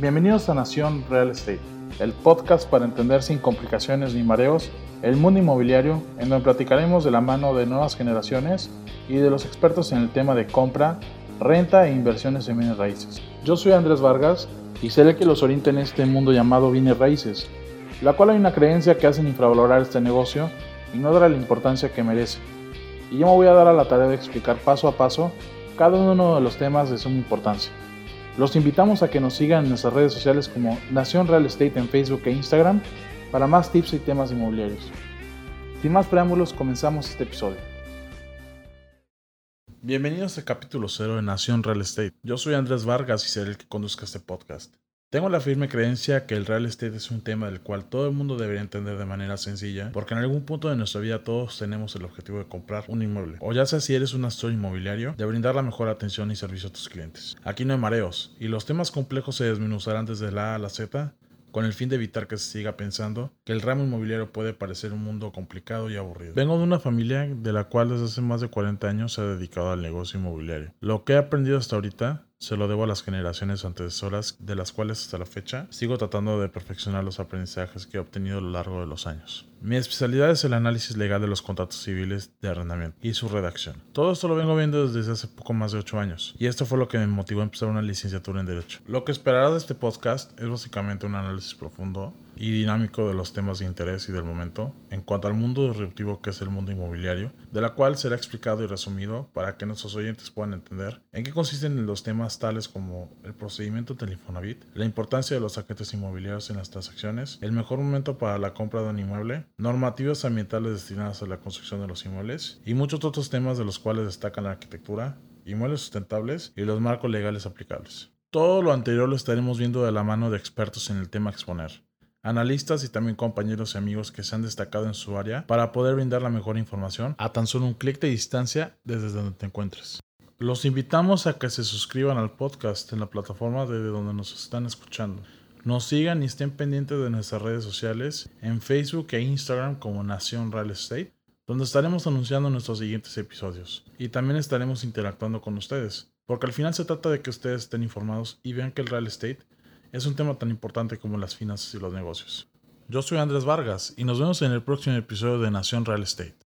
Bienvenidos a Nación Real Estate, el podcast para entender sin complicaciones ni mareos el mundo inmobiliario, en donde platicaremos de la mano de nuevas generaciones y de los expertos en el tema de compra, renta e inversiones en bienes raíces. Yo soy Andrés Vargas y seré el que los oriente en este mundo llamado bienes raíces, la cual hay una creencia que hacen infravalorar este negocio y no darle la importancia que merece. Y yo me voy a dar a la tarea de explicar paso a paso cada uno de los temas de suma importancia. Los invitamos a que nos sigan en nuestras redes sociales como Nación Real Estate en Facebook e Instagram para más tips y temas inmobiliarios. Sin más preámbulos, comenzamos este episodio. Bienvenidos al capítulo 0 de Nación Real Estate. Yo soy Andrés Vargas y seré el que conduzca este podcast. Tengo la firme creencia que el real estate es un tema del cual todo el mundo debería entender de manera sencilla, porque en algún punto de nuestra vida todos tenemos el objetivo de comprar un inmueble, o ya sea si eres un asesor inmobiliario, de brindar la mejor atención y servicio a tus clientes. Aquí no hay mareos, y los temas complejos se desmenuzarán desde la A a la Z con el fin de evitar que se siga pensando que el ramo inmobiliario puede parecer un mundo complicado y aburrido. Vengo de una familia de la cual desde hace más de 40 años se ha dedicado al negocio inmobiliario. Lo que he aprendido hasta ahorita se lo debo a las generaciones antecesoras, de las cuales hasta la fecha sigo tratando de perfeccionar los aprendizajes que he obtenido a lo largo de los años. Mi especialidad es el análisis legal de los contratos civiles de arrendamiento y su redacción. Todo esto lo vengo viendo desde hace poco más de 8 años, y esto fue lo que me motivó a empezar una licenciatura en Derecho. Lo que esperará de este podcast es básicamente un análisis profundo y dinámico de los temas de interés y del momento en cuanto al mundo disruptivo que es el mundo inmobiliario, de la cual será explicado y resumido para que nuestros oyentes puedan entender en qué consisten los temas tales como el procedimiento del Infonavit, la importancia de los agentes inmobiliarios en las transacciones, el mejor momento para la compra de un inmueble, normativas ambientales destinadas a la construcción de los inmuebles y muchos otros temas de los cuales destacan la arquitectura, inmuebles sustentables y los marcos legales aplicables. Todo lo anterior lo estaremos viendo de la mano de expertos en el tema a exponer analistas y también compañeros y amigos que se han destacado en su área para poder brindar la mejor información a tan solo un clic de distancia desde donde te encuentres. Los invitamos a que se suscriban al podcast en la plataforma desde donde nos están escuchando. Nos sigan y estén pendientes de nuestras redes sociales en Facebook e Instagram como Nación Real Estate, donde estaremos anunciando nuestros siguientes episodios. Y también estaremos interactuando con ustedes, porque al final se trata de que ustedes estén informados y vean que el real estate es un tema tan importante como las finanzas y los negocios. Yo soy Andrés Vargas y nos vemos en el próximo episodio de Nación Real Estate.